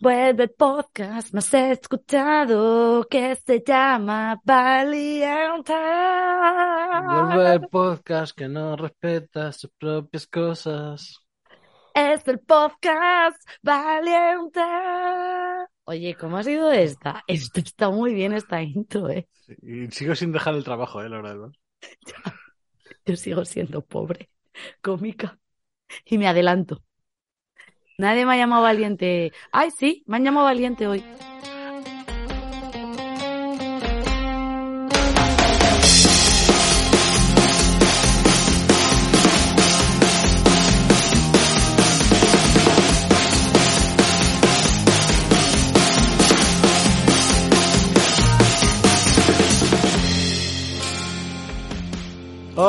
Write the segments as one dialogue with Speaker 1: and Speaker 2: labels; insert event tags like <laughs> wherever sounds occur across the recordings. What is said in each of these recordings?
Speaker 1: Vuelve el podcast más escuchado que se llama Valiente.
Speaker 2: Vuelve el podcast que no respeta sus propias cosas.
Speaker 1: Es el podcast Valiente. Oye, ¿cómo ha sido esta? Esto está muy bien esta intro, ¿eh?
Speaker 2: Y sigo sin dejar el trabajo, ¿eh? La verdad. <laughs>
Speaker 1: Yo sigo siendo pobre, cómica. Y me adelanto. Nadie me ha llamado valiente. Ay, sí, me han llamado valiente hoy.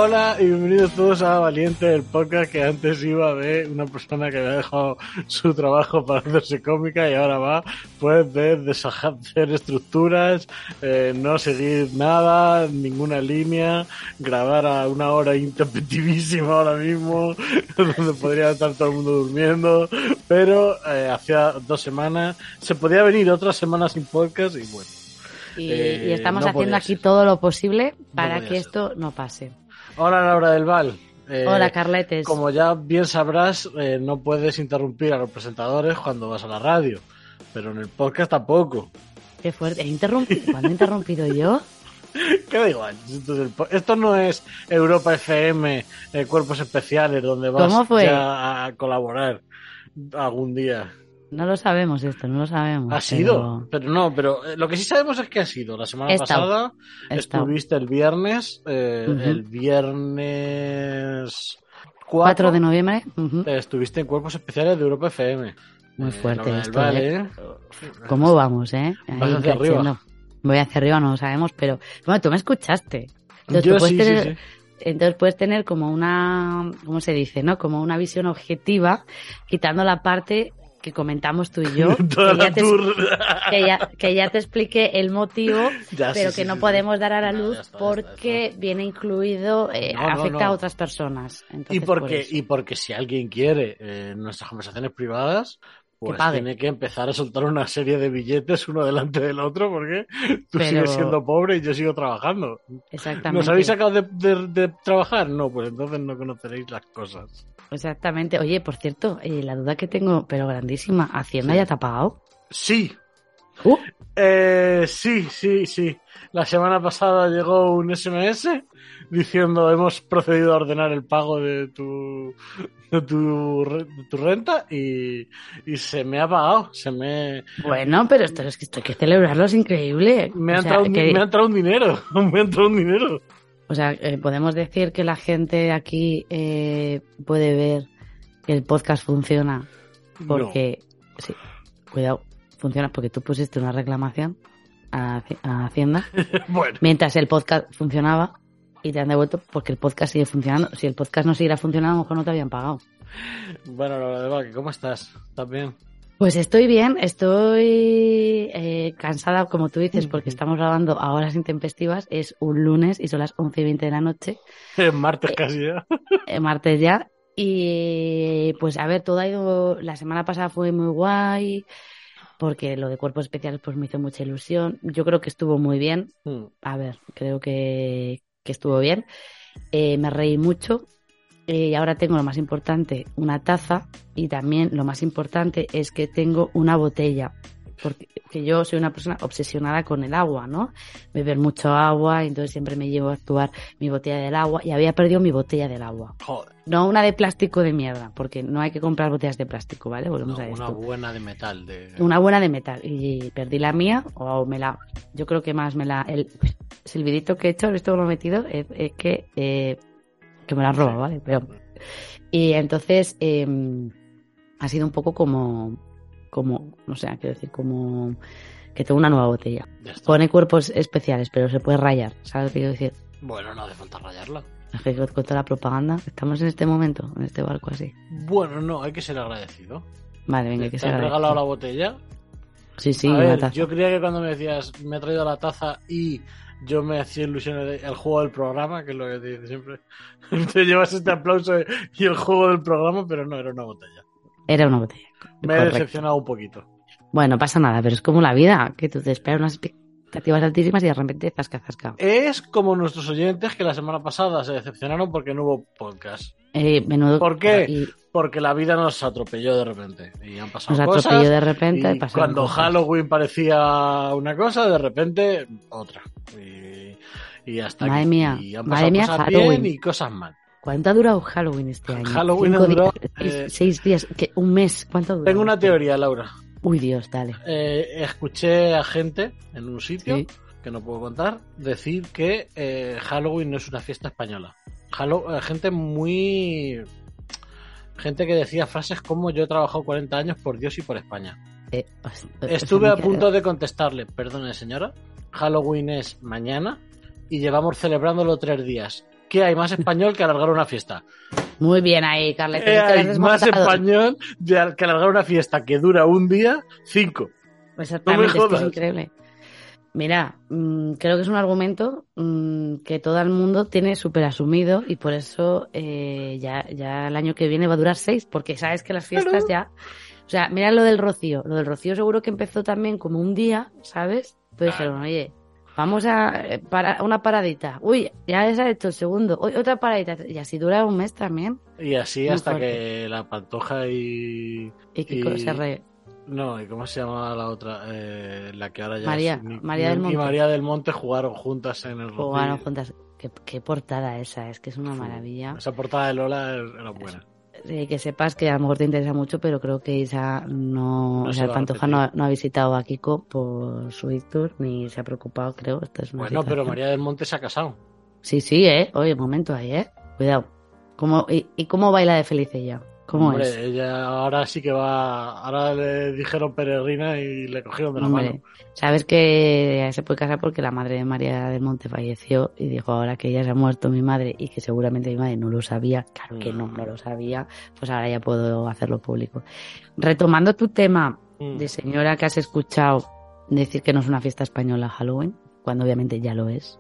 Speaker 2: Hola y bienvenidos todos a Valiente, el podcast que antes iba de una persona que había dejado su trabajo para hacerse cómica y ahora va pues de deshacer estructuras, eh, no seguir nada, ninguna línea, grabar a una hora interpretivísima ahora mismo, <laughs> donde podría estar todo el mundo durmiendo, pero eh, hacía dos semanas, se podía venir otra semana sin podcast y bueno.
Speaker 1: Y,
Speaker 2: Eh,
Speaker 1: y estamos
Speaker 2: no
Speaker 1: haciendo aquí
Speaker 2: ser.
Speaker 1: todo lo posible para que
Speaker 2: ser.
Speaker 1: esto no pase.
Speaker 2: Hola Laura del Val. Eh,
Speaker 1: Hola, Carletes.
Speaker 2: Como ya bien sabrás, eh, no puedes interrumpir a los presentadores cuando vas a la radio, pero en el podcast tampoco.
Speaker 1: Qué fuerte. ¿He interrumpido? ¿Cuándo he interrumpido yo? <laughs>
Speaker 2: Que da igual. Esto, no es Europa FM, eh, Cuerpos Especiales, donde vas a colaborar algún día.
Speaker 1: No lo sabemos esto, no lo sabemos.
Speaker 2: Ha sido, pero no, pero eh, lo que sí sabemos es que ha sido. La semana pasada estuviste el viernes, eh, el viernes
Speaker 1: 4 de noviembre.
Speaker 2: Eh, Estuviste en Cuerpos Especiales de Europa FM.
Speaker 1: Muy fuerte
Speaker 2: Laura del
Speaker 1: esto,
Speaker 2: Val,
Speaker 1: ¿eh?
Speaker 2: ¿eh?
Speaker 1: ¿Cómo vamos, eh?
Speaker 2: Vas hacia arriba.
Speaker 1: Voy hacia arriba, no lo sabemos, pero... Bueno, tú me escuchaste. Entonces,
Speaker 2: Yo
Speaker 1: tú puedes
Speaker 2: sí,
Speaker 1: tener-
Speaker 2: sí, sí.
Speaker 1: Entonces puedes tener como una, ¿cómo se dice? ¿No? Como una visión objetiva, quitando la parte que comentamos tú y yo, <laughs>
Speaker 2: Toda
Speaker 1: que
Speaker 2: la
Speaker 1: ya, te,
Speaker 2: tour.
Speaker 1: que, ya, que ya te expliqué el motivo, <laughs>
Speaker 2: Ya,
Speaker 1: pero
Speaker 2: sí,
Speaker 1: que
Speaker 2: sí,
Speaker 1: no
Speaker 2: sí,
Speaker 1: podemos
Speaker 2: sí.
Speaker 1: dar a la luz
Speaker 2: está, está,
Speaker 1: porque
Speaker 2: está.
Speaker 1: viene incluido, eh,
Speaker 2: No, no,
Speaker 1: afecta a otras personas.
Speaker 2: Y
Speaker 1: Entonces,
Speaker 2: porque, y porque si alguien quiere eh, nuestras conversaciones privadas, pues tiene que empezar a soltar una serie de billetes uno delante del otro, porque tú
Speaker 1: Pero-
Speaker 2: sigues siendo pobre y yo sigo trabajando.
Speaker 1: Exactamente.
Speaker 2: ¿Nos habéis sacado de, de- de trabajar? No, pues entonces no conoceréis las cosas.
Speaker 1: Exactamente. Oye, por cierto, eh, la duda que tengo, pero grandísima, ¿Hacienda
Speaker 2: Sí.
Speaker 1: ya te ha pagado?
Speaker 2: Sí,
Speaker 1: Uh,
Speaker 2: Eh, sí, sí, sí. La semana pasada llegó un SMS diciendo hemos procedido a ordenar el pago de tu de tu, de tu renta y, y se me ha pagado, se me
Speaker 1: bueno, pero esto es que esto hay que celebrarlo, es increíble.
Speaker 2: me ha, entrado,
Speaker 1: que-
Speaker 2: me ha entrado un dinero, <laughs> me ha entrado un dinero.
Speaker 1: O sea, eh, podemos decir que la gente aquí eh, puede ver que el podcast funciona porque, sí, cuidado, funciona porque tú pusiste una reclamación a, Haci- a Hacienda. <laughs>
Speaker 2: Bueno,
Speaker 1: mientras el podcast funcionaba y te han devuelto porque el podcast sigue funcionando. Si el podcast no siguiera funcionando, a lo mejor no te habían pagado.
Speaker 2: bueno, Vaque, ¿cómo estás? ¿Estás bien?
Speaker 1: Pues estoy bien, estoy eh, cansada, como tú dices, porque estamos grabando a horas intempestivas. Es un lunes y son las 11 y 20 de la noche. <laughs>
Speaker 2: Es martes casi ya.
Speaker 1: eh, martes ya. Y pues a ver, todo ha ido. La semana pasada fue muy guay, porque lo de cuerpos especiales pues me hizo mucha ilusión. Yo creo que estuvo muy bien.
Speaker 2: Mm.
Speaker 1: A ver, creo que, que estuvo bien. Eh, me reí mucho. Eh, y ahora tengo lo más importante, una taza. Y también lo más importante es que tengo una botella. Porque que yo soy una persona obsesionada con el agua, ¿no? Beber mucho agua, entonces siempre me llevo a actuar mi botella del agua. Y había perdido mi botella del agua.
Speaker 2: Joder,
Speaker 1: No una de plástico de mierda, porque no hay que comprar botellas de plástico, ¿vale? Volvemos
Speaker 2: no,
Speaker 1: a
Speaker 2: una
Speaker 1: esto.
Speaker 2: buena de metal. De...
Speaker 1: Una buena de metal. Y perdí la mía, o me la. Yo creo que más me la. El silbidito que he hecho, esto lo he metido, es, es que. eh, que me la han robado, ¿vale? Pero. Y entonces. eh, ha sido un poco como. Como. No sé, quiero decir, como. Que tengo una nueva botella. Pone cuerpos especiales, pero se puede rayar. ¿Sabes lo que quiero decir?
Speaker 2: Bueno, no hace falta rayarla.
Speaker 1: Es que con toda la propaganda. Estamos en este momento, en este barco así.
Speaker 2: Bueno, no, hay que ser agradecido.
Speaker 1: Vale, venga, hay
Speaker 2: ¿Te
Speaker 1: que ser
Speaker 2: han regalado la
Speaker 1: agradecido.
Speaker 2: botella?
Speaker 1: Sí, sí,
Speaker 2: a ver,
Speaker 1: taza.
Speaker 2: yo creía que cuando me decías me he traído la taza y yo me hacía ilusiones del juego del programa, que es lo que te dice siempre. <laughs> Te llevas este aplauso y el juego del programa, pero no, era una botella.
Speaker 1: Era una botella.
Speaker 2: Me he
Speaker 1: Correcto.
Speaker 2: decepcionado un poquito.
Speaker 1: Bueno, pasa nada, pero es como la vida, que tú te esperas unas expectativas altísimas y de repente zasca, zasca.
Speaker 2: Es como nuestros oyentes que la semana pasada se decepcionaron porque no hubo podcast.
Speaker 1: Eh, menudo.
Speaker 2: ¿Por qué?
Speaker 1: Y
Speaker 2: Porque la vida nos atropelló de repente. Y han pasado
Speaker 1: nos
Speaker 2: cosas.
Speaker 1: atropelló de repente.
Speaker 2: y cuando
Speaker 1: cosas.
Speaker 2: Halloween parecía una cosa, de repente otra. Y, y hasta
Speaker 1: Madre
Speaker 2: aquí.
Speaker 1: mía,
Speaker 2: Y han
Speaker 1: madre mía,
Speaker 2: cosas
Speaker 1: Halloween.
Speaker 2: bien y cosas mal.
Speaker 1: ¿Cuánto ha durado Halloween este año?
Speaker 2: Halloween
Speaker 1: Cinco
Speaker 2: duró,
Speaker 1: días, seis,
Speaker 2: eh,
Speaker 1: seis días, un mes. ¿Cuánto duró?
Speaker 2: Tengo una teoría, Laura.
Speaker 1: Uy, Dios, dale.
Speaker 2: Eh, escuché a gente en un sitio,
Speaker 1: Sí.
Speaker 2: que no puedo contar, decir que eh, Halloween no es una fiesta española. Gente muy... Gente que decía frases como yo he trabajado 40 años por Dios y por España.
Speaker 1: Eh,
Speaker 2: Estuve a punto de contestarle, perdone señora, Halloween es mañana y llevamos celebrándolo tres días. ¿Qué hay más español que alargar una fiesta?
Speaker 1: Muy bien ahí, Carles.
Speaker 2: ¿Qué
Speaker 1: has
Speaker 2: hay más español que alargar una fiesta que dura un día? Cinco.
Speaker 1: Exactamente, es que
Speaker 2: jodas.
Speaker 1: es increíble. Mira, mm, creo que es un argumento mm, que todo el mundo tiene súper asumido y por eso eh, ya, ya el año que viene va a durar seis, porque sabes que las fiestas ya... O sea, mira lo del Rocío. Lo del Rocío seguro que empezó también como un día, ¿sabes? Pues dijeron, oye, vamos a eh, para una paradita. Uy, ya se ha hecho el segundo. Uy, otra paradita. Y así dura un mes también.
Speaker 2: Y así
Speaker 1: Muy
Speaker 2: hasta
Speaker 1: fuerte.
Speaker 2: que la pantoja y...
Speaker 1: Y que
Speaker 2: Y-
Speaker 1: se re...
Speaker 2: No, ¿y cómo se llama la otra? Eh, la que ahora ya
Speaker 1: María-
Speaker 2: es... Ni-
Speaker 1: María del Monte.
Speaker 2: Y María del Monte jugaron juntas en el
Speaker 1: jugaron
Speaker 2: Rocío.
Speaker 1: juntas. Qué, qué portada esa, es que es una maravilla.
Speaker 2: Esa portada de Lola era buena.
Speaker 1: Eh, que sepas que a lo mejor te interesa mucho, pero creo que Isa no,
Speaker 2: No
Speaker 1: o
Speaker 2: se
Speaker 1: sea, el
Speaker 2: va a
Speaker 1: Pantoja no, no ha visitado a Kiko por su tour ni se ha preocupado, creo. Esto es una
Speaker 2: Bueno, pero María del Monte se ha casado.
Speaker 1: Sí, sí, eh. Oye, un momento ahí, eh. Cuidado. ¿Cómo, y, y cómo baila de feliz ella? ¿Cómo
Speaker 2: Hombre,
Speaker 1: es?
Speaker 2: ella ahora sí que va. Ahora le dijeron peregrina y le cogieron de la
Speaker 1: Hombre,
Speaker 2: mano.
Speaker 1: sabes que se puede casar porque la madre de María del Monte falleció y dijo ahora que ya se ha muerto mi madre y que seguramente mi madre no lo sabía, claro que no, no lo sabía, pues ahora ya puedo hacerlo público. Retomando tu tema
Speaker 2: Mm.
Speaker 1: de señora que has escuchado decir que no es una fiesta española Halloween, cuando obviamente ya lo es.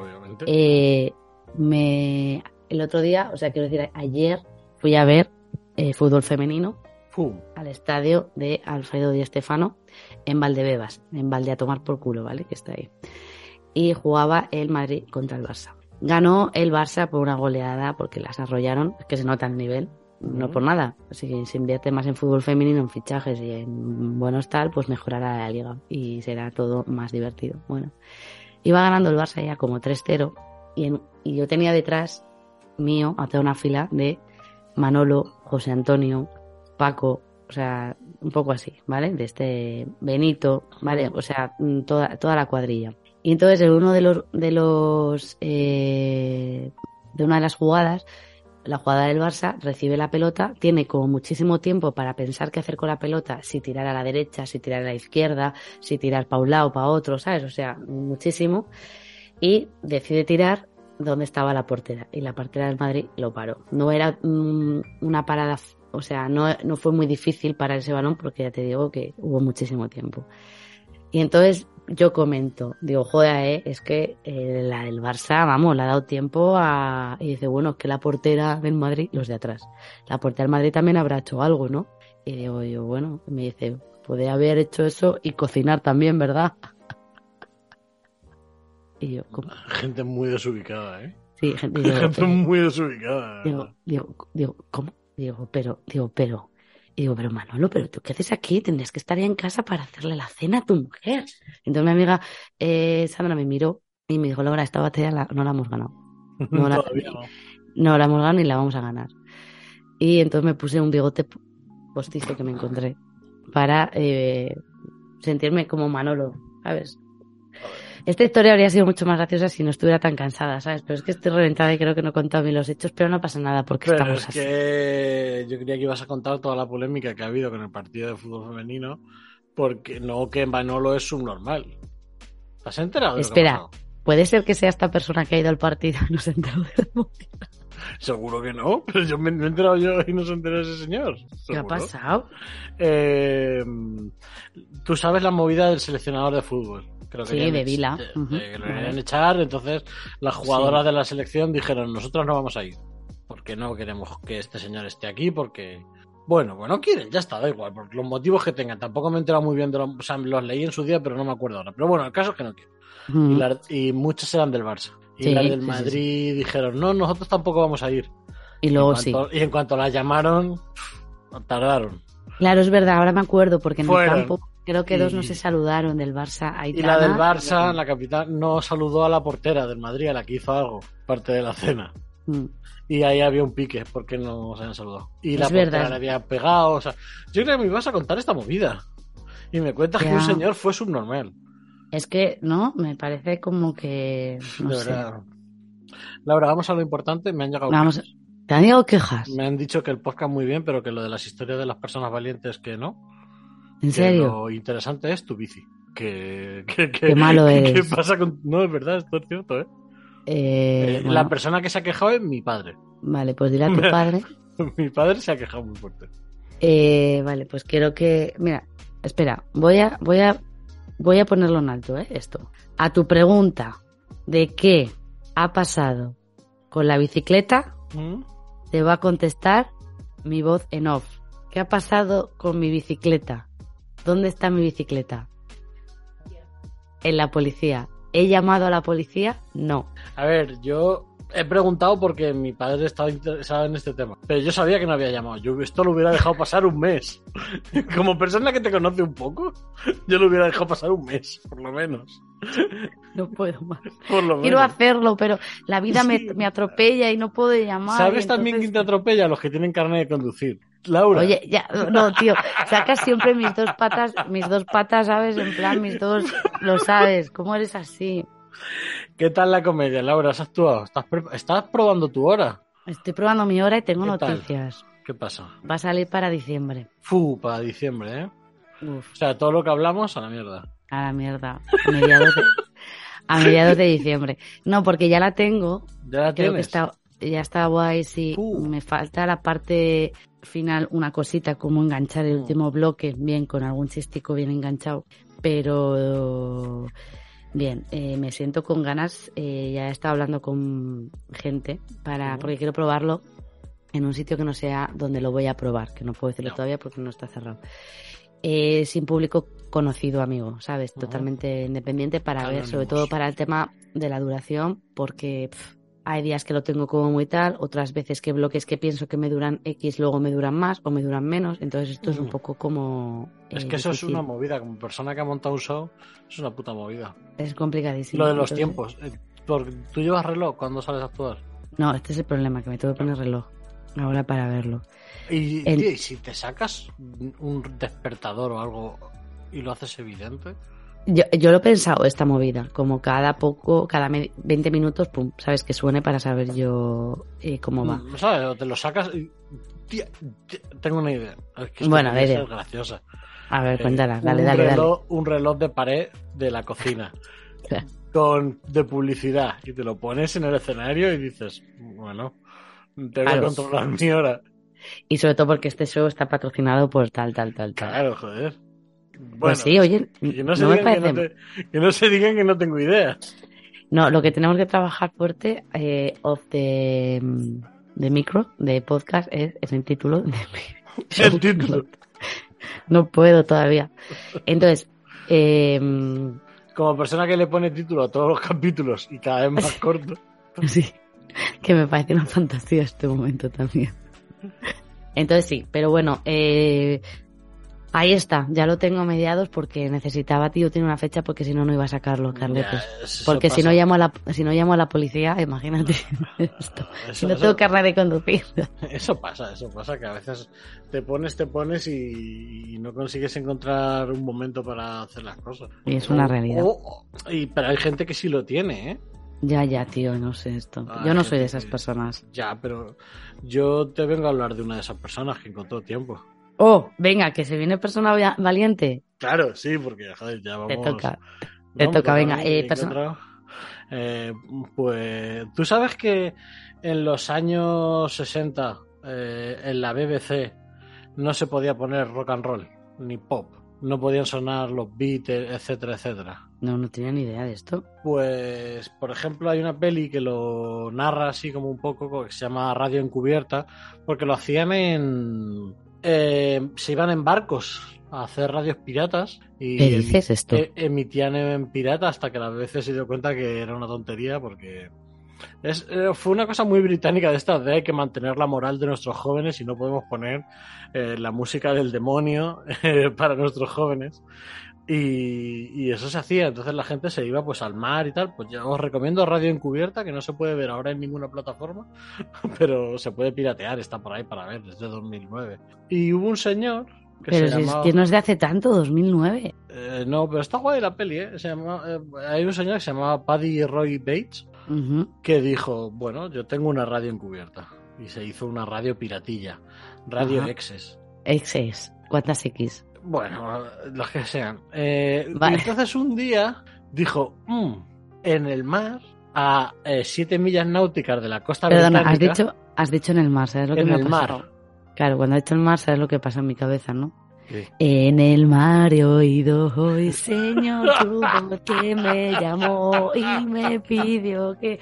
Speaker 2: Obviamente.
Speaker 1: Eh, me el otro día, o sea, quiero decir, ayer fui a ver eh, fútbol femenino al estadio de Alfredo Di Stefano en Valdebebas, en Valde a tomar por culo, ¿vale? Que está ahí. Y jugaba el Madrid contra el Barça. Ganó el Barça por una goleada porque las arrollaron, es que se nota el nivel, no por nada. Si se invierte más en fútbol femenino, en fichajes y en buenos tal, pues mejorará la liga y será todo más divertido. Bueno, iba ganando el Barça ya como 3-0 y, en- y yo tenía detrás mío, hacia una fila de Manolo, José Antonio, Paco, o sea, un poco así, ¿vale? De este Benito, ¿vale? O sea, mm, toda, toda la cuadrilla. Y entonces en uno de los, de los, eh, de una de las jugadas, la jugada del Barça recibe la pelota, tiene como muchísimo tiempo para pensar qué hacer con la pelota, si tirar a la derecha, si tirar a la izquierda, si tirar para un lado, para otro, ¿sabes? O sea, muchísimo. Y decide tirar donde estaba la portera. Y la portera del Madrid lo paró. No era mm, una parada, o sea, no, no fue muy difícil parar ese balón porque ya te digo que hubo muchísimo tiempo. Y entonces yo comento, digo, joder, eh, es que eh, la del Barça, vamos, le ha dado tiempo a... Y dice, bueno, que la portera del Madrid, los de atrás, la portera del Madrid también habrá hecho algo, ¿no? Y digo yo, bueno, me dice, puede haber hecho eso y cocinar también, ¿verdad? Y yo, ¿cómo?
Speaker 2: Gente muy desubicada, ¿eh?
Speaker 1: Sí, gente, digo,
Speaker 2: Gente muy desubicada.
Speaker 1: Digo, digo, digo, ¿cómo? Digo, pero, digo, pero, y digo, pero Manolo, pero tú qué haces aquí? Tendrías que estar ya en casa para hacerle la cena a tu mujer. Entonces mi amiga eh, Sandra me miró y me dijo, Laura, esta batalla la- no la hemos ganado. no <laughs> la-
Speaker 2: Todavía no.
Speaker 1: No la hemos ganado ni la vamos a ganar. Y entonces me puse un bigote postizo que me encontré para eh, sentirme como Manolo, ¿sabes? Esta historia habría sido mucho más graciosa si no estuviera tan cansada, ¿sabes? Pero es que estoy reventada y creo que no he contado bien los hechos, pero no pasa nada porque
Speaker 2: Pero
Speaker 1: estamos
Speaker 2: es
Speaker 1: así.
Speaker 2: que yo creía que ibas a contar toda la polémica que ha habido con el partido de fútbol femenino, porque no que Manolo es subnormal. ¿Te has enterado? ha
Speaker 1: Espera. Puede ser que sea esta persona que ha ido al partido y no se enteró de la.
Speaker 2: Seguro que no, pero yo me, me he enterado yo y no se enteró ese señor.
Speaker 1: ¿Qué ha pasado?
Speaker 2: Eh, Tú sabes la movida del seleccionador de fútbol, que Que
Speaker 1: Sí, de Vila.
Speaker 2: de-
Speaker 1: Ujú,
Speaker 2: de que lo querían echar, entonces las jugadoras de la selección dijeron, nosotros no vamos a ir, porque no queremos que este señor esté aquí, porque... Bueno, bueno, quieren, ya está, da igual, por los motivos que tengan. Tampoco me he enterado muy bien de los... O sea, los leí en su día, pero no me acuerdo ahora. Pero bueno, el caso es que no quieren. Y, y muchas eran del Barça. Y
Speaker 1: Sí,
Speaker 2: las del Madrid dijeron, no, nosotros tampoco vamos a ir.
Speaker 1: Y luego
Speaker 2: en
Speaker 1: sí.
Speaker 2: Y en cuanto las llamaron, tardaron.
Speaker 1: Claro, es verdad, ahora me acuerdo, porque en
Speaker 2: Fueron.
Speaker 1: el campo creo que dos no se saludaron del Barça.
Speaker 2: Y la del Barça, la capitán, no saludó a la portera del Madrid, a la que hizo algo, parte de la cena.
Speaker 1: Mm.
Speaker 2: Y ahí había un pique, porque no se habían saludado. Y
Speaker 1: Es
Speaker 2: la portera
Speaker 1: verdad.
Speaker 2: le había pegado, o sea, yo creo que me ibas a contar esta movida. Y me cuentas que un señor fue subnormal.
Speaker 1: Es que, ¿no? Me parece como que. No
Speaker 2: de
Speaker 1: sé.
Speaker 2: verdad. Laura, vamos a lo importante. Me han llegado
Speaker 1: Vamos,
Speaker 2: quejas.
Speaker 1: ¿Te han llegado quejas?
Speaker 2: Me han dicho que el podcast muy bien, pero que lo de las historias de las personas valientes que no.
Speaker 1: ¿En
Speaker 2: Que
Speaker 1: serio?
Speaker 2: Lo interesante es tu bici. Que, <laughs> que, que-
Speaker 1: Qué malo
Speaker 2: ¿Qué
Speaker 1: eres.
Speaker 2: pasa con.? No, es verdad, esto es cierto, ¿eh?
Speaker 1: Eh,
Speaker 2: Eh,
Speaker 1: bueno,
Speaker 2: La persona que se ha quejado es mi padre.
Speaker 1: Vale, pues dile a tu <laughs> padre. <laughs>
Speaker 2: mi padre se ha quejado muy fuerte.
Speaker 1: Eh, vale, pues quiero que. Mira, espera, voy a, voy a, voy a ponerlo en alto, ¿eh? Esto. A tu pregunta de qué ha pasado con la bicicleta,
Speaker 2: ¿Mm?
Speaker 1: te va a contestar mi voz en off. ¿Qué ha pasado con mi bicicleta? ¿Dónde está mi bicicleta? En la policía. ¿He llamado a la policía? No.
Speaker 2: A ver, yo he preguntado porque mi padre estaba interesado en este tema. Pero yo sabía que no había llamado. Yo esto lo hubiera dejado pasar un mes. <laughs> Como persona que te conoce un poco, yo lo hubiera dejado pasar un mes, por lo menos.
Speaker 1: No puedo más.
Speaker 2: Por lo
Speaker 1: Quiero
Speaker 2: menos.
Speaker 1: hacerlo, pero la vida me,
Speaker 2: Sí.
Speaker 1: me atropella y no puedo llamar.
Speaker 2: ¿Sabes también quién te atropella? Los que tienen carne de conducir. Laura.
Speaker 1: Oye, ya, no, tío, sacas siempre mis dos patas, mis dos patas, ¿sabes? En plan, mis dos, lo sabes, ¿cómo eres así?
Speaker 2: ¿Qué tal la comedia, Laura? ¿Has actuado? ¿Estás, probando tu hora?
Speaker 1: Estoy probando mi hora y tengo
Speaker 2: ¿Qué tal?
Speaker 1: noticias.
Speaker 2: ¿Qué pasa?
Speaker 1: Va a salir para diciembre.
Speaker 2: Fu, para diciembre, ¿eh?
Speaker 1: Uf,
Speaker 2: O sea, todo lo que hablamos a la mierda.
Speaker 1: a la mierda. A mediados de, a mediados de diciembre. No, porque ya la tengo.
Speaker 2: ¿Ya la
Speaker 1: Creo que
Speaker 2: tienes?
Speaker 1: está, ya está guay, sí.
Speaker 2: Uh.
Speaker 1: Me falta la parte final, una cosita, como enganchar el
Speaker 2: Mm.
Speaker 1: último bloque, bien, con algún chistico bien enganchado. Pero bien, eh, me siento con ganas. eh, ya he estado hablando con gente para, porque quiero probarlo en un sitio que no sea donde lo voy a probar, que no puedo decirlo
Speaker 2: No.
Speaker 1: todavía porque no está cerrado. Eh, sin público conocido, amigo, ¿sabes?
Speaker 2: Ujú.
Speaker 1: Totalmente independiente para ver, sobre todo para el tema de la duración, porque hay días que lo tengo como muy tal, otras veces que bloques que pienso que me duran X, luego me duran más o me duran menos, entonces esto es un
Speaker 2: Mm.
Speaker 1: poco como...
Speaker 2: Es
Speaker 1: eh,
Speaker 2: que eso es una movida. Como persona que ha montado un show, es una puta movida.
Speaker 1: Es complicadísimo.
Speaker 2: Lo de los
Speaker 1: Entonces-
Speaker 2: tiempos. eh, Porque tú llevas reloj cuando sales a actuar.
Speaker 1: No, este es el problema, que me tengo que poner reloj ahora para verlo.
Speaker 2: Y,
Speaker 1: El-
Speaker 2: tío, y si te sacas un despertador o algo y lo haces evidente.
Speaker 1: Yo, yo lo he pensado, esta movida, como cada poco, cada me- 20 minutos, pum, sabes que suene para saber yo eh, cómo va.
Speaker 2: mm, ¿Sabes? Te lo sacas y. Tía, tía, tengo una idea. Es que
Speaker 1: Bueno, a ver,
Speaker 2: ser graciosa.
Speaker 1: A ver,
Speaker 2: Eh,
Speaker 1: cuéntala, dale,
Speaker 2: un
Speaker 1: dale, dale.
Speaker 2: reloj, Un reloj de pared de la cocina. <laughs> con de publicidad. Y te lo pones en el escenario y dices, bueno, te voy a controlar mi hora.
Speaker 1: Y sobre todo porque este show está patrocinado por tal, tal, tal, tal.
Speaker 2: Claro, joder. Bueno,
Speaker 1: pues sí, oye,
Speaker 2: que no, se
Speaker 1: no me
Speaker 2: que, no te- que no se digan que no tengo idea.
Speaker 1: No, lo que tenemos que trabajar fuerte eh, off the, mm, de micro, de podcast, es, es el título. de mi. <laughs>
Speaker 2: El título.
Speaker 1: No puedo todavía. Entonces, eh, mm,
Speaker 2: Como persona que le pone título a todos los capítulos y cada vez más <laughs> corto.
Speaker 1: sí, que me parece una fantasía este momento también. Entonces sí, pero bueno, eh, ahí está, ya lo tengo mediados porque necesitaba, tío, tiene una fecha porque si no, no iba a sacarlo.
Speaker 2: Ya, eso
Speaker 1: Porque si no llamo a la, si no llamo a la policía, <laughs> imagínate esto.
Speaker 2: Eso-
Speaker 1: Si no
Speaker 2: eso-
Speaker 1: tengo carnet de conducir. <laughs>
Speaker 2: Eso pasa, eso pasa, que a veces te pones, te pones y, y no consigues encontrar un momento para hacer las cosas.
Speaker 1: Y es una realidad.
Speaker 2: o- y, pero hay gente que sí lo tiene, ¿eh?
Speaker 1: Ya, ya, tío, no sé esto.
Speaker 2: Ah,
Speaker 1: Yo no soy de esas personas.
Speaker 2: Ya, pero yo te vengo a hablar de una de esas personas que encontró tiempo.
Speaker 1: Oh, venga, que se viene persona va- valiente.
Speaker 2: Claro, sí, porque joder, ya vamos.
Speaker 1: Te toca. Te toca, venga, eh,
Speaker 2: ¿qué
Speaker 1: persona-?
Speaker 2: Eh, pues tú sabes que en los años 60 eh, en la BBC no se podía poner rock and roll ni pop, no podían sonar los Beatles, etcétera, etcétera.
Speaker 1: No, no tenía ni idea de esto.
Speaker 2: Pues, por ejemplo, hay una peli que lo narra así como un poco, que se llama Radio Encubierta, porque lo hacían en... eh, se iban en barcos a hacer radios piratas y
Speaker 1: ¿Qué dices esto?
Speaker 2: e- emitían en pirata hasta que las veces se dio cuenta que era una tontería porque es, eh, fue una cosa muy británica de estas de hay que mantener la moral de nuestros jóvenes y no podemos poner eh, la música del demonio <laughs> eh, para nuestros jóvenes y, y eso se hacía entonces la gente se iba pues al mar y tal pues ya os recomiendo Radio Encubierta que no se puede ver ahora en ninguna plataforma <laughs> pero se puede piratear está por ahí para ver desde 2009 y hubo un señor que
Speaker 1: Pero
Speaker 2: se
Speaker 1: si
Speaker 2: llamaba...
Speaker 1: es que no es de hace tanto, 2009.
Speaker 2: Eh, no, pero está guay la peli, ¿eh? Se llama- eh, hay un señor que se llamaba Paddy Roy Bates que dijo, bueno, yo tengo una radio encubierta. Y se hizo una radio piratilla, Radio
Speaker 1: Ajá.
Speaker 2: Exes.
Speaker 1: Xs. ¿Cuántas X?
Speaker 2: Bueno, las que sean. Eh,
Speaker 1: Vale.
Speaker 2: entonces un día dijo, "Mm, en el mar, a 7 millas náuticas de la costa
Speaker 1: Perdona, has
Speaker 2: británica,
Speaker 1: dicho, has dicho en el mar, ¿sabes lo que
Speaker 2: en
Speaker 1: me ha
Speaker 2: el
Speaker 1: pasado?
Speaker 2: mar.
Speaker 1: Claro, cuando has dicho el mar, ¿sabes lo que pasa en mi cabeza, no?
Speaker 2: Sí.
Speaker 1: En el mar he oído hoy, Señor, <laughs> tu voz que me llamó y me pidió que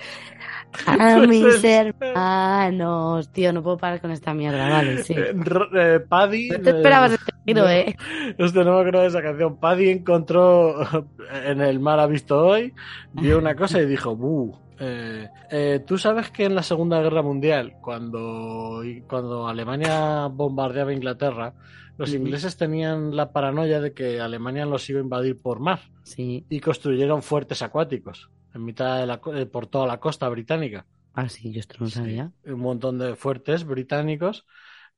Speaker 1: <laughs> a
Speaker 2: Pues
Speaker 1: mis hermanos. Tío, no puedo parar con esta mierda, vale, sí.
Speaker 2: Eh, eh, Paddy...
Speaker 1: No te esperabas
Speaker 2: eh,
Speaker 1: este giro. ¿eh?
Speaker 2: Usted no me acuerdo de esa canción. Paddy encontró <laughs> en el mar ha visto hoy, vio una cosa y dijo, "Buh". Eh, eh, Tú sabes que en la Segunda Guerra Mundial, cuando, cuando Alemania bombardeaba Inglaterra, los ingleses tenían la paranoia de que Alemania los iba a invadir por mar
Speaker 1: Sí,
Speaker 2: y construyeron fuertes acuáticos en mitad de la, eh, por toda la costa británica.
Speaker 1: ah, sí, yo esto no
Speaker 2: Sí,
Speaker 1: sabía.
Speaker 2: un montón de fuertes británicos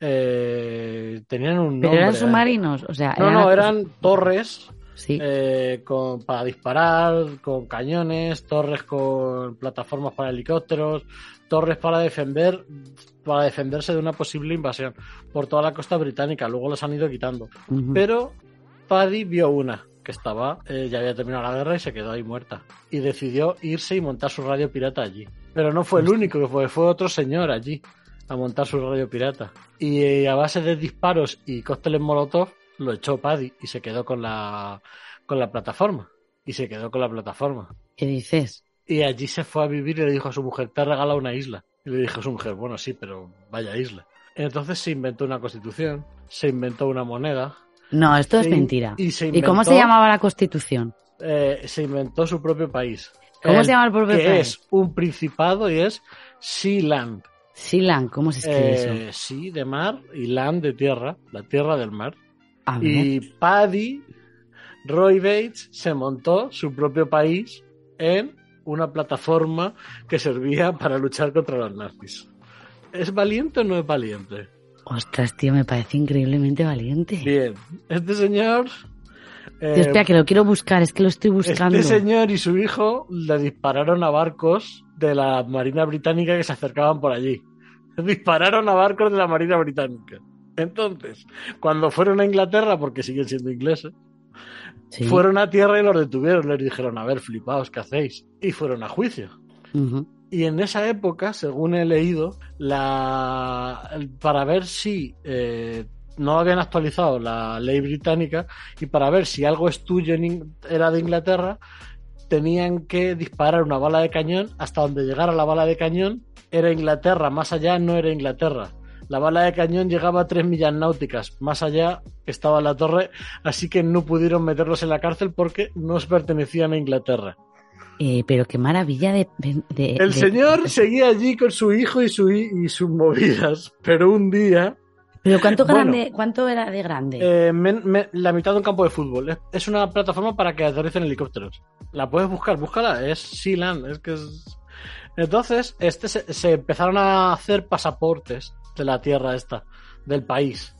Speaker 2: eh, tenían un
Speaker 1: Pero
Speaker 2: nombre.
Speaker 1: eran
Speaker 2: ¿eh?
Speaker 1: submarinos, o sea,
Speaker 2: No, no, eran torres
Speaker 1: Sí,
Speaker 2: eh, con, para disparar, con cañones, torres con plataformas para helicópteros, torres para defender, para defenderse de una posible invasión por toda la costa británica. Luego los han ido quitando. Pero Paddy vio una que estaba, eh, ya había terminado la guerra y se quedó ahí muerta. Y decidió irse y montar su radio pirata allí. Pero no fue el único que fue, fue otro señor allí a montar su radio pirata. Y eh, a base de disparos y cócteles molotov lo echó Paddy y se quedó con la, con la plataforma. Y se quedó con la plataforma.
Speaker 1: ¿Qué dices?
Speaker 2: Y allí se fue a vivir y le dijo a su mujer, te he regalado una isla. Y le dijo a su mujer, bueno, sí, pero vaya isla. Entonces se inventó una constitución, se inventó una moneda.
Speaker 1: No, esto es mentira.
Speaker 2: Y, se
Speaker 1: ¿Y cómo se
Speaker 2: inventó-
Speaker 1: llamaba la constitución?
Speaker 2: eh, se inventó su propio país.
Speaker 1: ¿Cómo
Speaker 2: El
Speaker 1: se llama el propio
Speaker 2: que
Speaker 1: país?
Speaker 2: es un principado y es Sealand.
Speaker 1: Silan, ¿cómo se escribe eso?
Speaker 2: Eh, sí, de mar y land de tierra, la tierra del mar.
Speaker 1: A ver.
Speaker 2: Y Paddy, Roy Bates, se montó su propio país en una plataforma que servía para luchar contra los nazis. ¿Es valiente o no es valiente?
Speaker 1: Ostras, tío, me parece increíblemente valiente.
Speaker 2: Bien, este señor... eh,
Speaker 1: Tío, espera, que lo quiero buscar, es que lo estoy buscando.
Speaker 2: Este señor y su hijo le dispararon a barcos de la Marina Británica que se acercaban por allí. <laughs> Dispararon a barcos de la Marina Británica. Entonces, cuando fueron a Inglaterra, porque siguen siendo ingleses,
Speaker 1: Sí.
Speaker 2: fueron a tierra y los detuvieron. Les dijeron, a ver, flipaos, ¿qué hacéis? Y fueron a juicio. Y en esa época, según he leído, la para ver si eh, no habían actualizado la ley británica y para ver si algo es tuyo en In- era de Inglaterra, tenían que disparar una bala de cañón hasta donde llegara la bala de cañón era Inglaterra, más allá no era Inglaterra. La bala de cañón llegaba a tres millas náuticas, más allá estaba la torre, así que no pudieron meterlos en la cárcel porque no pertenecían a Inglaterra.
Speaker 1: Eh, pero qué maravilla de... de- de-
Speaker 2: El
Speaker 1: de-
Speaker 2: señor seguía allí con su hijo y, su, hi- y sus movidas, pero un día,
Speaker 1: Pero cuánto
Speaker 2: Bueno.
Speaker 1: grande, cuánto era de grande.
Speaker 2: eh, me- la mitad de un campo de fútbol. Es, es una plataforma para que aterricen helicópteros. La puedes buscar, búscala, es Sealand, es que es... Entonces, este se, se empezaron a hacer pasaportes de la tierra esta, del país.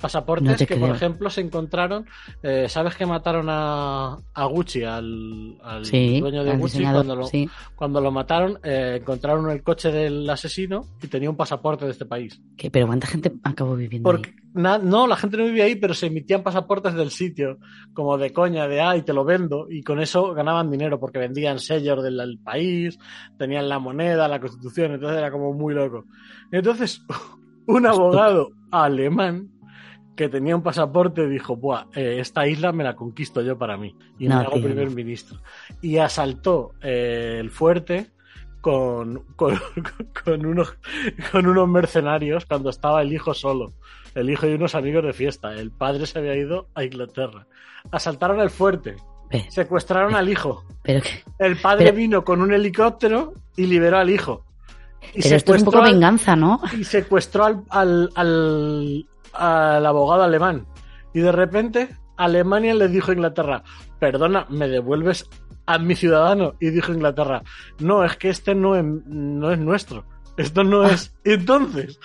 Speaker 2: Pasaportes
Speaker 1: No
Speaker 2: que,
Speaker 1: creo.
Speaker 2: por ejemplo, se encontraron. eh, ¿Sabes que mataron a, a Gucci, al, al
Speaker 1: sí,
Speaker 2: dueño de
Speaker 1: al
Speaker 2: Gucci, cuando lo,
Speaker 1: sí.
Speaker 2: cuando lo mataron, eh, encontraron el coche del asesino y tenía un pasaporte de este país.
Speaker 1: ¿Qué? Pero cuánta gente acabó viviendo
Speaker 2: Porque na- no, la gente no vivía ahí, pero se emitían pasaportes del sitio, como de coña, de ay, te lo vendo, y con eso ganaban dinero, porque vendían sellos del, del país, tenían la moneda, la constitución, entonces era como muy loco. Entonces, <laughs> un abogado alemán que tenía un pasaporte dijo, Buah, eh, esta isla me la conquisto yo para mí y
Speaker 1: No,
Speaker 2: me hago primer ministro. Y asaltó eh, el fuerte con, con, <laughs> con unos, con unos mercenarios cuando estaba el hijo solo. El hijo y unos amigos de fiesta. El padre se había ido a Inglaterra. Asaltaron el fuerte, secuestraron al hijo.
Speaker 1: Pero,
Speaker 2: El padre vino con un helicóptero y liberó al hijo. Y
Speaker 1: pero esto es un poco venganza, ¿no?
Speaker 2: y secuestró al, al, al, al abogado alemán. Y de repente Alemania le dijo a Inglaterra, perdona, ¿me devuelves a mi ciudadano? Y dijo Inglaterra, no, es que este no es, no es nuestro. Esto no es... <laughs> Entonces,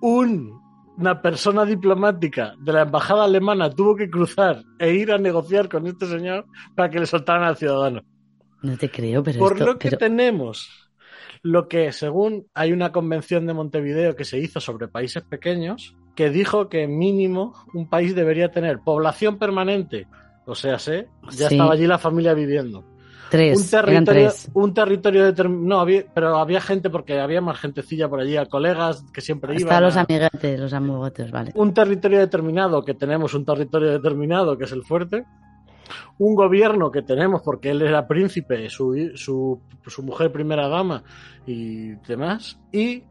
Speaker 2: un- una persona diplomática de la embajada alemana tuvo que cruzar e ir a negociar con este señor para que le soltaran al ciudadano.
Speaker 1: No te creo, pero
Speaker 2: Por
Speaker 1: esto...
Speaker 2: lo que
Speaker 1: pero-
Speaker 2: tenemos, lo que según hay una convención de Montevideo que se hizo sobre países pequeños, que dijo que mínimo un país debería tener población permanente. O sea, sé, ya
Speaker 1: Sí.
Speaker 2: estaba allí la familia viviendo.
Speaker 1: Tres,
Speaker 2: un
Speaker 1: eran
Speaker 2: territorio,
Speaker 1: tres.
Speaker 2: un territorio determinado. No, había, pero había gente porque había más gentecilla por allí, a colegas que siempre iban.
Speaker 1: Están los
Speaker 2: a-
Speaker 1: amiguetes, los amigotes, vale.
Speaker 2: un territorio determinado, que tenemos un territorio determinado, que es el fuerte, un gobierno que tenemos porque él era príncipe, su, su, su mujer primera dama y demás, y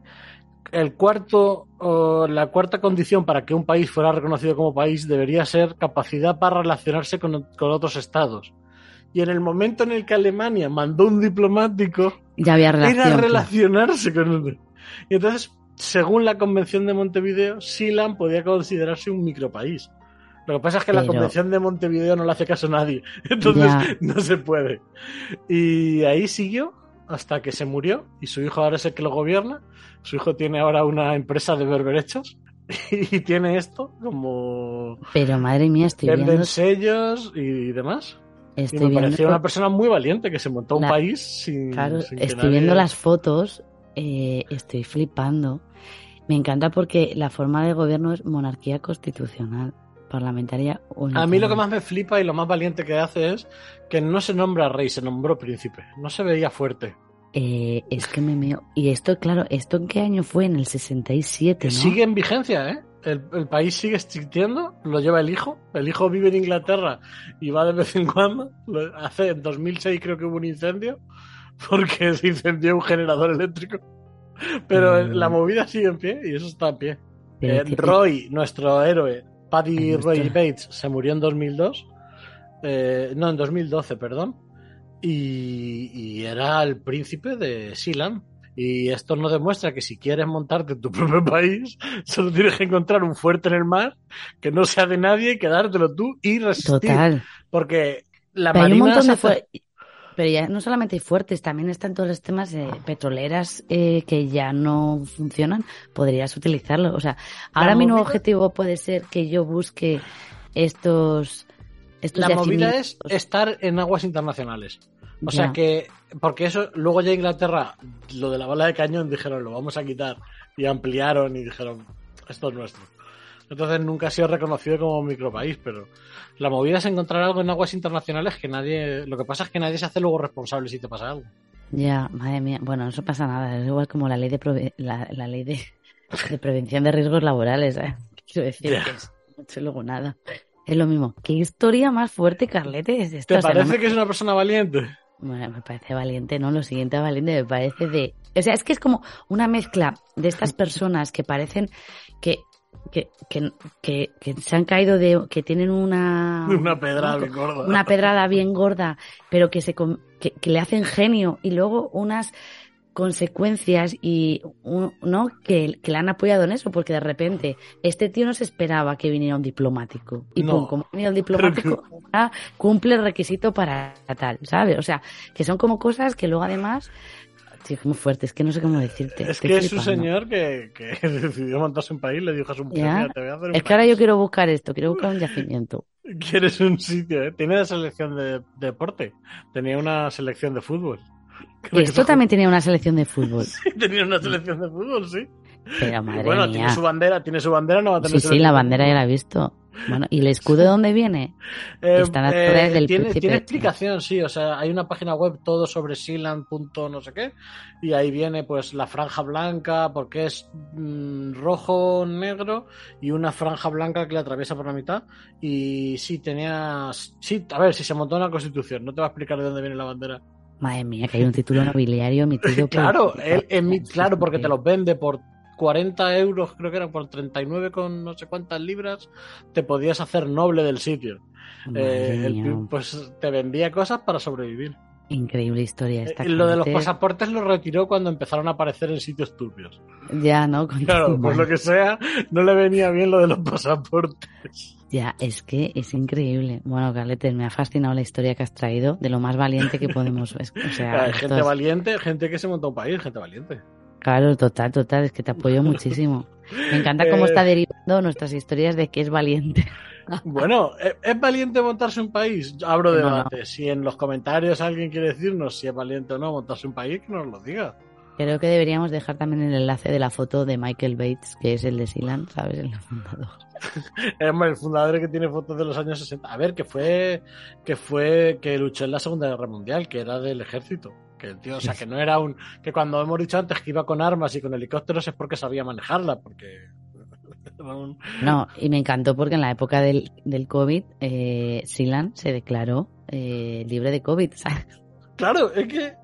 Speaker 2: el cuarto, o la cuarta condición para que un país fuera reconocido como país debería ser capacidad para relacionarse con, con otros estados. Y en el momento en el que Alemania mandó un diplomático,
Speaker 1: Ya había relación.
Speaker 2: era relacionarse con un... Y entonces, según la Convención de Montevideo, Silan podía considerarse un micropaís. Lo que pasa es que la
Speaker 1: Pero-
Speaker 2: Convención de Montevideo no le hace caso a nadie. <laughs> Entonces,
Speaker 1: Ya.
Speaker 2: no se puede. Y ahí siguió hasta que se murió y su hijo ahora es el que lo gobierna. Su hijo tiene ahora una empresa de berberechos <laughs> y tiene esto como...
Speaker 1: Pero madre mía, estoy
Speaker 2: Venden
Speaker 1: viendo,
Speaker 2: sellos y demás. Y
Speaker 1: estoy
Speaker 2: me
Speaker 1: viendo,
Speaker 2: pareció una persona muy valiente que se montó un
Speaker 1: La-
Speaker 2: país sin...
Speaker 1: claro,
Speaker 2: sin
Speaker 1: estoy viendo las fotos, eh, estoy flipando. Me encanta porque la forma de gobierno es monarquía constitucional, parlamentaria
Speaker 2: A mí lo que
Speaker 1: uniforme.
Speaker 2: más me flipa y lo más valiente que hace es que no se nombra rey, se nombró príncipe. No se veía fuerte.
Speaker 1: Eh, es que me meo. Y esto, claro, ¿esto en qué año fue? En el 67, ¿no?
Speaker 2: Sigue en vigencia, ¿eh? El, el país sigue existiendo, lo lleva el hijo. El hijo vive en Inglaterra y va de vez en cuando. Lo- hace en 2006 creo que hubo un incendio <laughs> porque se incendió un generador eléctrico. Pero
Speaker 1: Mm.
Speaker 2: la movida sigue en pie y eso está en pie. Eh, Roy, nuestro héroe, Paddy Roy Bates, se murió en 2002. Eh, no, en 2012, perdón. Y, y era el príncipe de Sealand. Y esto nos demuestra que si quieres montarte en tu <laughs> propio país, solo tienes que encontrar un fuerte en el mar que no sea de nadie y quedártelo tú y resistir.
Speaker 1: Total.
Speaker 2: Porque la
Speaker 1: Pero hay un
Speaker 2: marina hace-
Speaker 1: fuer- Pero ya no solamente hay fuertes, también están todos los temas petroleras eh, que ya no funcionan. Podrías utilizarlo. O sea, ahora mi nuevo objetivo puede ser que yo busque estos. estos
Speaker 2: La movida es estar en aguas internacionales. O
Speaker 1: Ya.
Speaker 2: sea que, porque eso, luego ya Inglaterra, lo de la bala de cañón, dijeron, lo vamos a quitar. Y ampliaron y dijeron, esto es nuestro. Entonces nunca ha sido reconocido como micropaís, pero la movida es encontrar algo en aguas internacionales que nadie. Lo que pasa es que nadie se hace luego responsable si te pasa algo.
Speaker 1: Ya, madre mía. Bueno, no pasa nada. Es igual como la ley de prove- la, la ley de, <laughs> de prevención de riesgos laborales. ¿eh? Quiero decir
Speaker 2: Ya.
Speaker 1: que es mucho luego nada. Es lo mismo. ¿Qué historia más fuerte, Carlete, es esta?
Speaker 2: ¿Te
Speaker 1: O sea, no
Speaker 2: parece
Speaker 1: me-
Speaker 2: que es una persona valiente?
Speaker 1: Bueno, me parece valiente, ¿no? Lo siguiente a valiente me parece de... O sea, es que es como una mezcla de estas personas que parecen que... Que, que, que, que se han caído de... que tienen una... <laughs>
Speaker 2: Una pedrada bien gorda.
Speaker 1: una pedrada bien gorda, pero que se que le hacen genio y luego unas consecuencias y no que, que le han apoyado en eso porque de repente este tío no se esperaba que viniera un diplomático y
Speaker 2: No.
Speaker 1: pum, como ha venido el diplomático ya cumple el requisito para tal, ¿sabes? O sea, que son como cosas que luego además es muy fuerte, es que no sé cómo decirte.
Speaker 2: Es
Speaker 1: estoy
Speaker 2: que es un señor que, que <laughs> decidió montarse un país, le dijo a su mujer,
Speaker 1: Ya.
Speaker 2: "Mira, te voy a hacer un
Speaker 1: Es que ahora yo
Speaker 2: país".
Speaker 1: quiero buscar esto, quiero buscar un yacimiento. <laughs>
Speaker 2: Quieres un sitio, ¿eh? Tiene la selección de, de deporte. Tenía una selección de fútbol. <laughs>
Speaker 1: Esto también tenía una selección de fútbol, <laughs>
Speaker 2: Sí, tenía una selección de fútbol, sí.
Speaker 1: pero madre
Speaker 2: bueno,
Speaker 1: mía.
Speaker 2: tiene su bandera, tiene su bandera, no va a tener
Speaker 1: Sí, sí, la
Speaker 2: de
Speaker 1: bandera ya la he visto. Bueno, ¿y el escudo de dónde viene?
Speaker 2: Eh,
Speaker 1: Está las
Speaker 2: eh,
Speaker 1: torres del
Speaker 2: tiene,
Speaker 1: príncipe.
Speaker 2: tiene explicación, sí. O sea, hay una página web todo sobre Sealand. punto no sé qué. Y ahí viene pues la franja blanca, porque es mm, rojo, negro, y una franja blanca que la atraviesa por la mitad. Y sí, tenía. Sí, a ver, si se montó una constitución, no te va a explicar de dónde viene la bandera.
Speaker 1: Madre mía, que hay un título nobiliario emitido <laughs> por...
Speaker 2: Claro, él emi- claro, porque te los vende por 40 euros, creo que era por 39 con no sé cuántas libras, te podías hacer noble del sitio. Eh, el pues te vendía cosas para sobrevivir.
Speaker 1: Increíble historia esta.
Speaker 2: Eh, lo de los pasaportes lo retiró cuando empezaron a aparecer en sitios turbios.
Speaker 1: Ya, ¿no? Con
Speaker 2: Claro, pues
Speaker 1: mal.
Speaker 2: lo que sea, no le venía bien lo de los pasaportes.
Speaker 1: Ya, es que es increíble. Bueno, Carletes, me ha fascinado la historia que has traído, de lo más valiente que podemos... es- O sea,
Speaker 2: Hay gente valiente, gente que se montó un país, gente valiente.
Speaker 1: Claro, total, total, es que te apoyo muchísimo. Me encanta cómo <laughs>
Speaker 2: Eh.
Speaker 1: está derivando nuestras historias de que es valiente.
Speaker 2: Bueno, ¿es valiente montarse un país? Yo Abro
Speaker 1: No, no.
Speaker 2: debate. Si en los comentarios alguien quiere decirnos si es valiente o no montarse un país, que nos lo diga.
Speaker 1: Creo que deberíamos dejar también el enlace de la foto de Michael Bates, que es el de Sealand, ¿sabes? El fundador. <laughs>
Speaker 2: Es más, el fundador que tiene fotos de los años 60. A ver, que fue que fue que luchó en la Segunda Guerra Mundial, que era del ejército. Que el tío, o sea, que no era un. Que cuando hemos dicho antes que iba con armas y con helicópteros es porque sabía manejarla, porque. <laughs>
Speaker 1: No, y me encantó porque en la época del, del COVID, eh, Sealand se declaró eh, libre de COVID, <laughs> ¿sabes?
Speaker 2: Claro, es que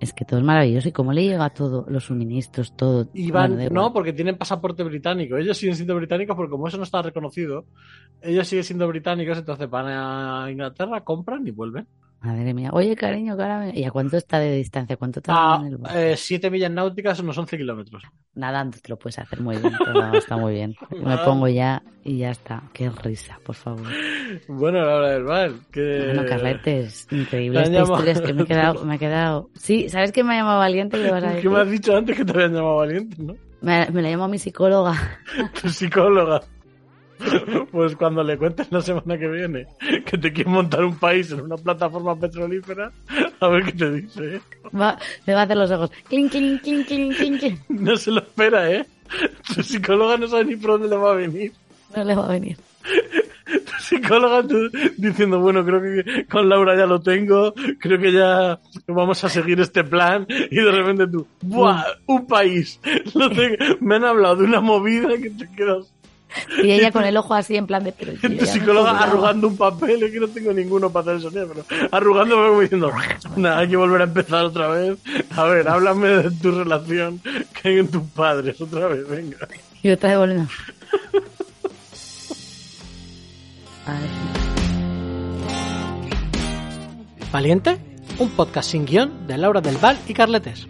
Speaker 1: Es que todo es maravilloso. ¿Y cómo le llega todo? Los suministros, todo. Bueno,
Speaker 2: no, porque tienen pasaporte británico. Ellos siguen siendo británicos porque como eso no está reconocido, ellos siguen siendo británicos, entonces van a Inglaterra, compran y vuelven.
Speaker 1: Madre mía. Oye, cariño, me- ¿Y a cuánto está de distancia? ¿Cuánto tarda en el vuelo?
Speaker 2: 7 millas náuticas, unos 11 kilómetros.
Speaker 1: Nadando te lo puedes hacer muy bien. todo está muy bien. <laughs> Me pongo ya y ya está. Qué risa, por favor.
Speaker 2: Bueno, la hora del bar. Que...
Speaker 1: Bueno, Carletes, increíble. Esta
Speaker 2: llamado-
Speaker 1: historia es que me he quedado, <laughs> me he quedado. Sí, ¿sabes que me ha llamado valiente? ¿Qué vas a
Speaker 2: ¿Qué
Speaker 1: decir?
Speaker 2: me has dicho antes que te habían llamado valiente, no?
Speaker 1: Me, me la llamo mi psicóloga. <laughs>
Speaker 2: Tu psicóloga. <laughs> Pues cuando le cuentes la semana que viene que te quieres montar un país en una plataforma petrolífera, a ver qué te dice. ¿eh?
Speaker 1: Va- me va a hacer los ojos. Clink, clink, clink, clink, clink, clink.
Speaker 2: No se lo espera, ¿eh? Tu psicóloga no sabe ni por dónde le va a venir.
Speaker 1: No le va a venir.
Speaker 2: Tu psicóloga tú diciendo, bueno, creo que con Laura ya lo tengo, creo que ya vamos a seguir este plan, y de repente tú, ¡buah! Un país. Lo tengo. Me han hablado de una movida que te quedas
Speaker 1: Y ella con el ojo así en plan de. Pero yo
Speaker 2: Tu psicóloga arrugando un papel, es que no tengo ninguno para hacer el sonido, pero arrugándome como diciendo, nada, hay que volver a empezar otra vez. A ver, háblame de tu relación que hay en tus padres otra vez, venga.
Speaker 1: Y otra vez volviendo.
Speaker 3: Valiente, un podcast sin guion de Laura del Val y Carletes.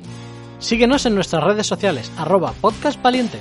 Speaker 3: Síguenos en nuestras redes sociales, arroba podcast valiente.